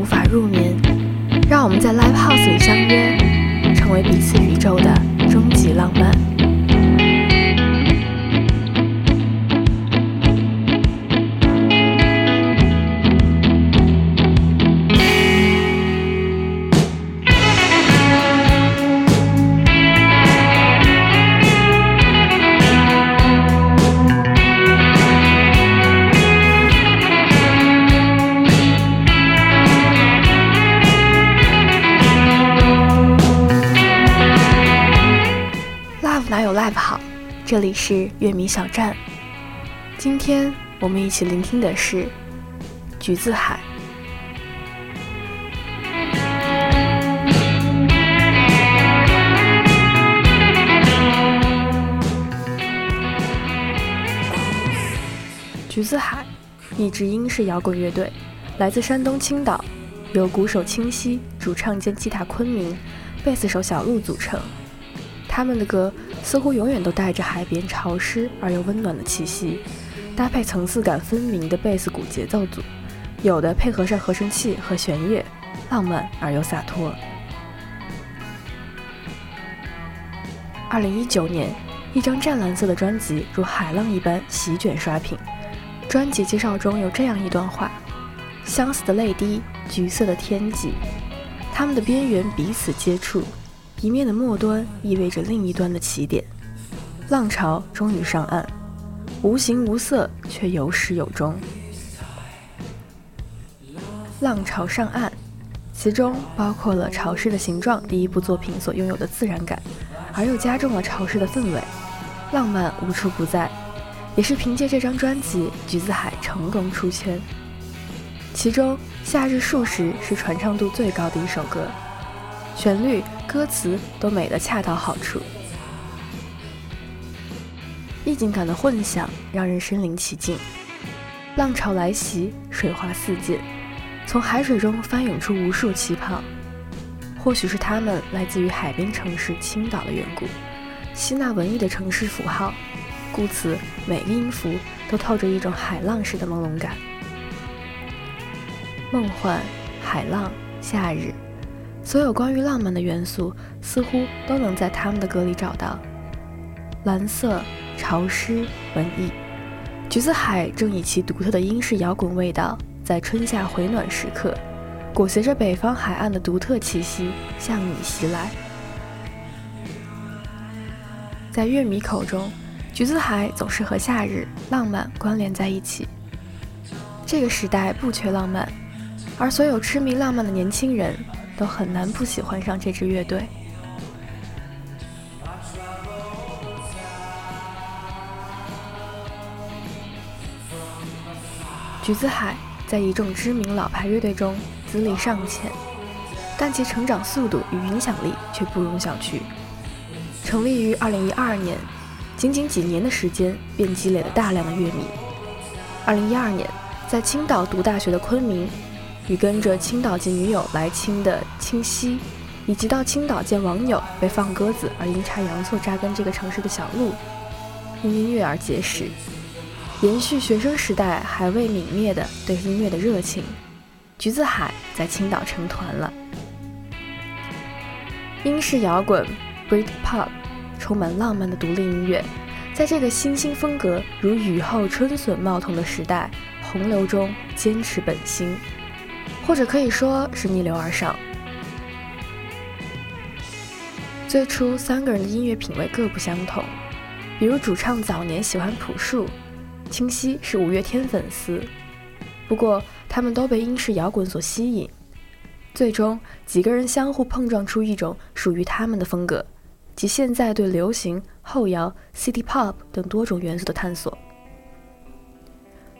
无法入眠，让我们在 live house 里相约，成为彼此宇宙的终极浪漫。这里是乐迷小站。今天我们一起聆听的是《橘子海》。橘子海，一支英式摇滚乐队，来自山东青岛，由鼓手清溪、主唱兼吉他昆明、贝斯手小鹿组成。他们的歌似乎永远都带着海边潮湿而又温暖的气息，搭配层次感分明的贝斯鼓节奏组，有的配合上合成器和弦乐，浪漫而又洒脱。二零一九年，一张湛蓝色的专辑如海浪一般席卷刷屏。专辑介绍中有这样一段话：相似的泪滴，橘色的天际，它们的边缘彼此接触。一面的末端意味着另一端的起点，浪潮终于上岸，无形无色却有始有终。浪潮上岸，其中包括了潮湿的形状，第一部作品所拥有的自然感，而又加重了潮湿的氛围，浪漫无处不在，也是凭借这张专辑《橘子海》成功出圈。其中，《夏日数时》是传唱度最高的一首歌。旋律、歌词都美得恰到好处，意境感的混响让人身临其境。浪潮来袭，水花四溅，从海水中翻涌出无数气泡。或许是它们来自于海滨城市青岛的缘故，吸纳文艺的城市符号，故此每个音符都透着一种海浪式的朦胧感。梦幻、海浪、夏日。所有关于浪漫的元素，似乎都能在他们的歌里找到。蓝色、潮湿、文艺，橘子海正以其独特的英式摇滚味道，在春夏回暖时刻，裹挟着北方海岸的独特气息向你袭来。在乐迷口中，橘子海总是和夏日、浪漫关联在一起。这个时代不缺浪漫，而所有痴迷浪漫的年轻人。都很难不喜欢上这支乐队。橘子海在一众知名老牌乐队中资历尚浅，但其成长速度与影响力却不容小觑。成立于2012年，仅仅几年的时间便积累了大量的乐迷。2012年，在青岛读大学的昆明。与跟着青岛籍女友来青的清溪，以及到青岛见网友被放鸽子而阴差阳错扎根这个城市的小鹿，因音乐而结识，延续学生时代还未泯灭的对音乐的热情。橘子海在青岛成团了。英式摇滚 （Britpop） 充满浪漫的独立音乐，在这个新兴风格如雨后春笋冒头的时代洪流中坚持本心。或者可以说是逆流而上。最初三个人的音乐品味各不相同，比如主唱早年喜欢朴树，清晰是五月天粉丝。不过他们都被英式摇滚所吸引，最终几个人相互碰撞出一种属于他们的风格，即现在对流行、后摇、City Pop 等多种元素的探索。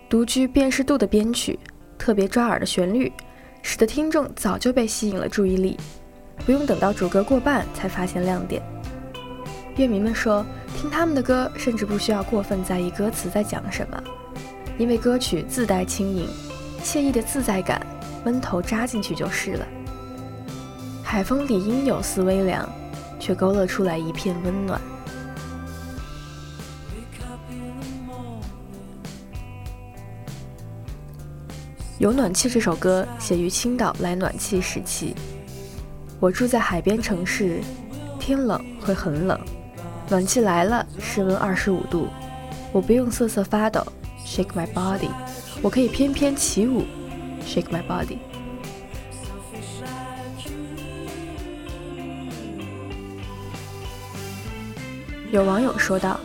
独具辨识度的编曲，特别抓耳的旋律。使得听众早就被吸引了注意力，不用等到主歌过半才发现亮点。乐迷们说，听他们的歌甚至不需要过分在意歌词在讲什么，因为歌曲自带轻盈、惬意的自在感，闷头扎进去就是了。海风里应有丝微凉，却勾勒出来一片温暖。有暖气这首歌写于青岛来暖气时期。我住在海边城市，天冷会很冷，暖气来了，室温二十五度，我不用瑟瑟发抖，shake my body，我可以翩翩起舞，shake my body。有网友说道：“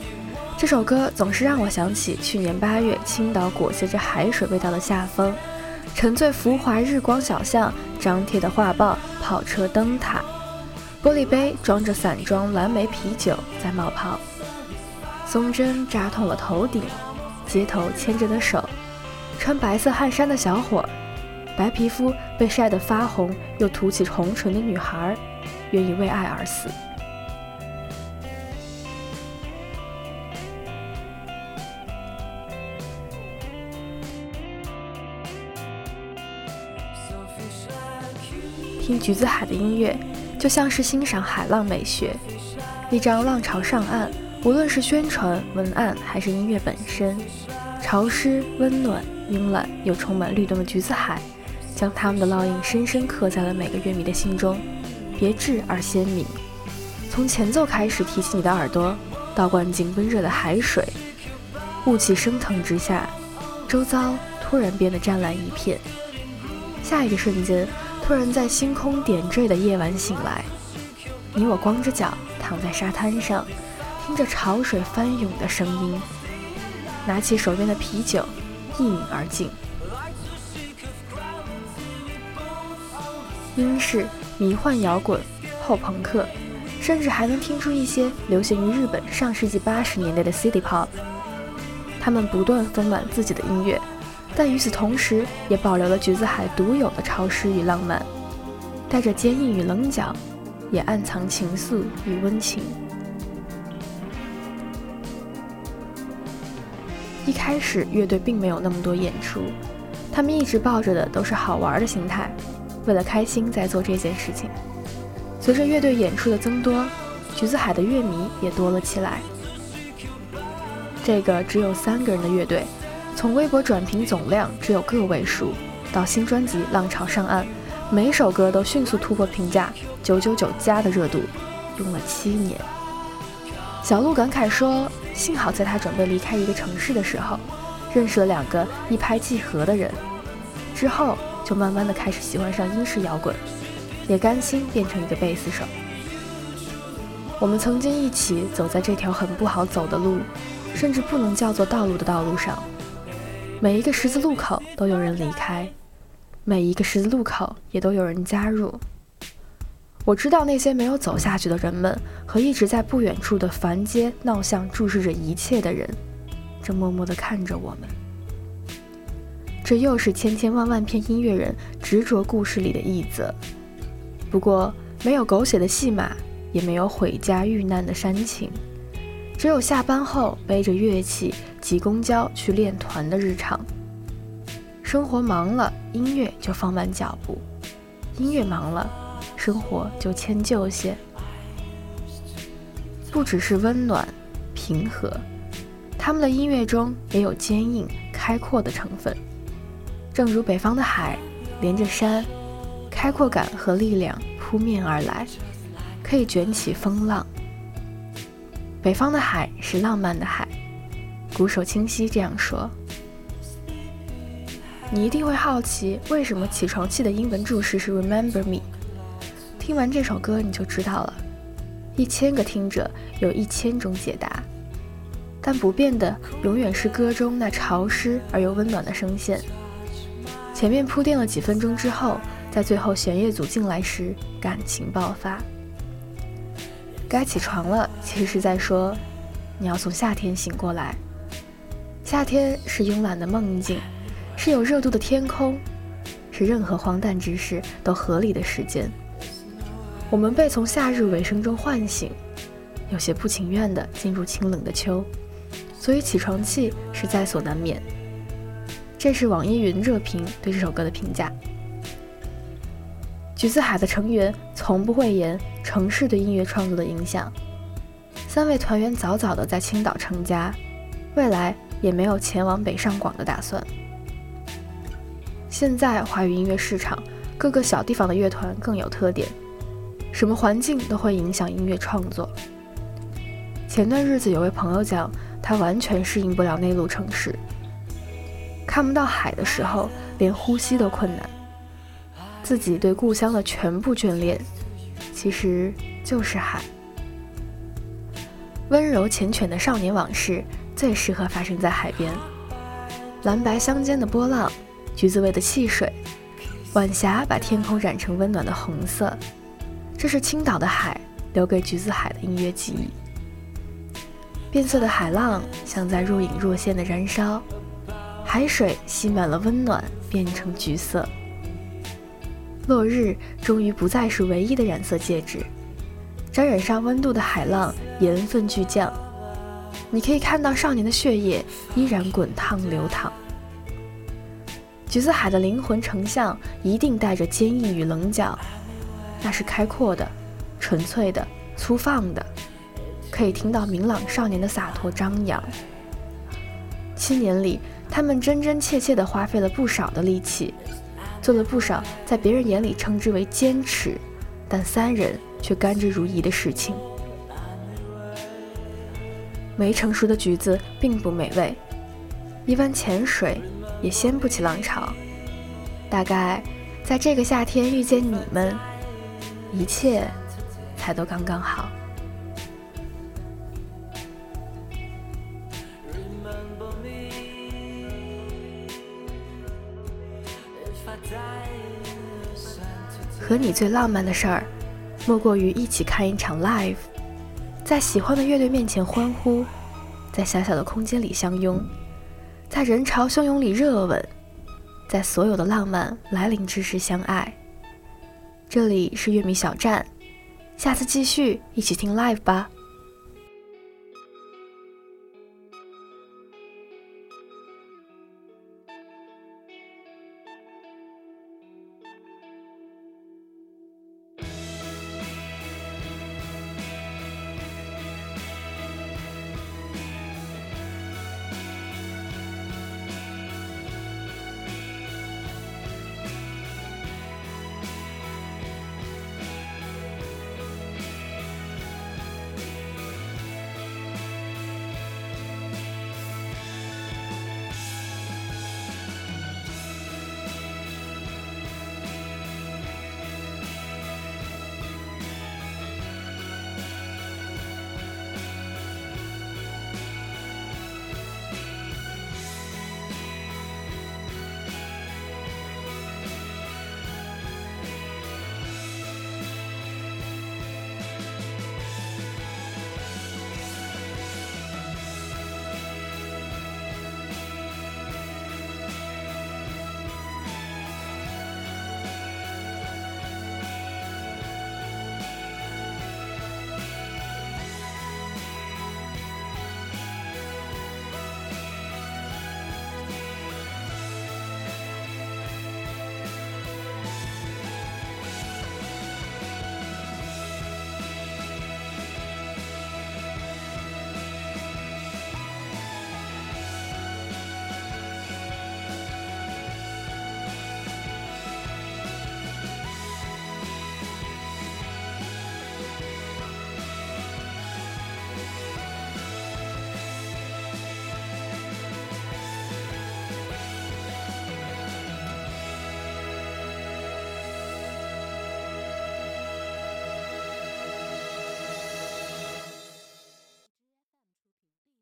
这首歌总是让我想起去年八月青岛裹挟着海水味道的夏风。”沉醉浮华日光小巷，张贴的画报，跑车灯塔，玻璃杯装着散装蓝莓啤酒在冒泡，松针扎痛了头顶，街头牵着的手，穿白色汗衫的小伙，白皮肤被晒得发红又涂起红唇的女孩，愿意为爱而死。听橘子海的音乐，就像是欣赏海浪美学。一张浪潮上岸，无论是宣传文案还是音乐本身，潮湿、温暖、慵懒又充满律动的橘子海，将他们的烙印深深刻在了每个乐迷的心中，别致而鲜明。从前奏开始提起你的耳朵，倒灌进温热的海水，雾气升腾之下，周遭突然变得湛蓝一片。下一个瞬间。突然在星空点缀的夜晚醒来，你我光着脚躺在沙滩上，听着潮水翻涌的声音，拿起手边的啤酒，一饮而尽。英式、迷幻摇滚、后朋克，甚至还能听出一些流行于日本上世纪八十年代的 City Pop。他们不断丰满自己的音乐。但与此同时，也保留了橘子海独有的潮湿与浪漫，带着坚硬与棱角，也暗藏情愫与温情。一开始，乐队并没有那么多演出，他们一直抱着的都是好玩的心态，为了开心在做这件事情。随着乐队演出的增多，橘子海的乐迷也多了起来。这个只有三个人的乐队。从微博转评总量只有个位数，到新专辑《浪潮上岸》，每首歌都迅速突破评价九九九加的热度，用了七年。小鹿感慨说：“幸好在他准备离开一个城市的时候，认识了两个一拍即合的人，之后就慢慢的开始喜欢上英式摇滚，也甘心变成一个贝斯手。我们曾经一起走在这条很不好走的路，甚至不能叫做道路的道路上。”每一个十字路口都有人离开，每一个十字路口也都有人加入。我知道那些没有走下去的人们和一直在不远处的繁街闹巷注视着一切的人，正默默地看着我们。这又是千千万万片音乐人执着故事里的一则。不过，没有狗血的戏码，也没有毁家遇难的煽情。只有下班后背着乐器挤公交去练团的日常。生活忙了，音乐就放慢脚步；音乐忙了，生活就迁就些。不只是温暖、平和，他们的音乐中也有坚硬、开阔的成分。正如北方的海，连着山，开阔感和力量扑面而来，可以卷起风浪。北方的海是浪漫的海，鼓手清晰这样说。你一定会好奇，为什么起床气的英文注释是 Remember me？听完这首歌你就知道了。一千个听者有一千种解答，但不变的永远是歌中那潮湿而又温暖的声线。前面铺垫了几分钟之后，在最后弦乐组进来时，感情爆发。该起床了，其实是在说，你要从夏天醒过来。夏天是慵懒的梦境，是有热度的天空，是任何荒诞之事都合理的时间。我们被从夏日尾声中唤醒，有些不情愿地进入清冷的秋，所以起床气是在所难免。这是网易云热评对这首歌的评价。橘子海的成员从不讳言城市对音乐创作的影响。三位团员早早的在青岛成家，未来也没有前往北上广的打算。现在华语音乐市场，各个小地方的乐团更有特点，什么环境都会影响音乐创作。前段日子有位朋友讲，他完全适应不了内陆城市，看不到海的时候，连呼吸都困难。自己对故乡的全部眷恋，其实就是海。温柔缱绻的少年往事，最适合发生在海边。蓝白相间的波浪，橘子味的汽水，晚霞把天空染成温暖的红色。这是青岛的海留给橘子海的音乐记忆。变色的海浪像在若隐若现的燃烧，海水吸满了温暖，变成橘色。落日终于不再是唯一的染色介质，沾染上温度的海浪盐分巨降，你可以看到少年的血液依然滚烫流淌。橘子海的灵魂成像一定带着坚毅与棱角，那是开阔的、纯粹的、粗放的，可以听到明朗少年的洒脱张扬。七年里，他们真真切切地花费了不少的力气。做了不少在别人眼里称之为坚持，但三人却甘之如饴的事情。没成熟的橘子并不美味，一湾浅水也掀不起浪潮。大概在这个夏天遇见你们，一切才都刚刚好。和你最浪漫的事儿，莫过于一起看一场 live，在喜欢的乐队面前欢呼，在狭小的空间里相拥，在人潮汹涌里热吻，在所有的浪漫来临之时相爱。这里是乐迷小站，下次继续一起听 live 吧。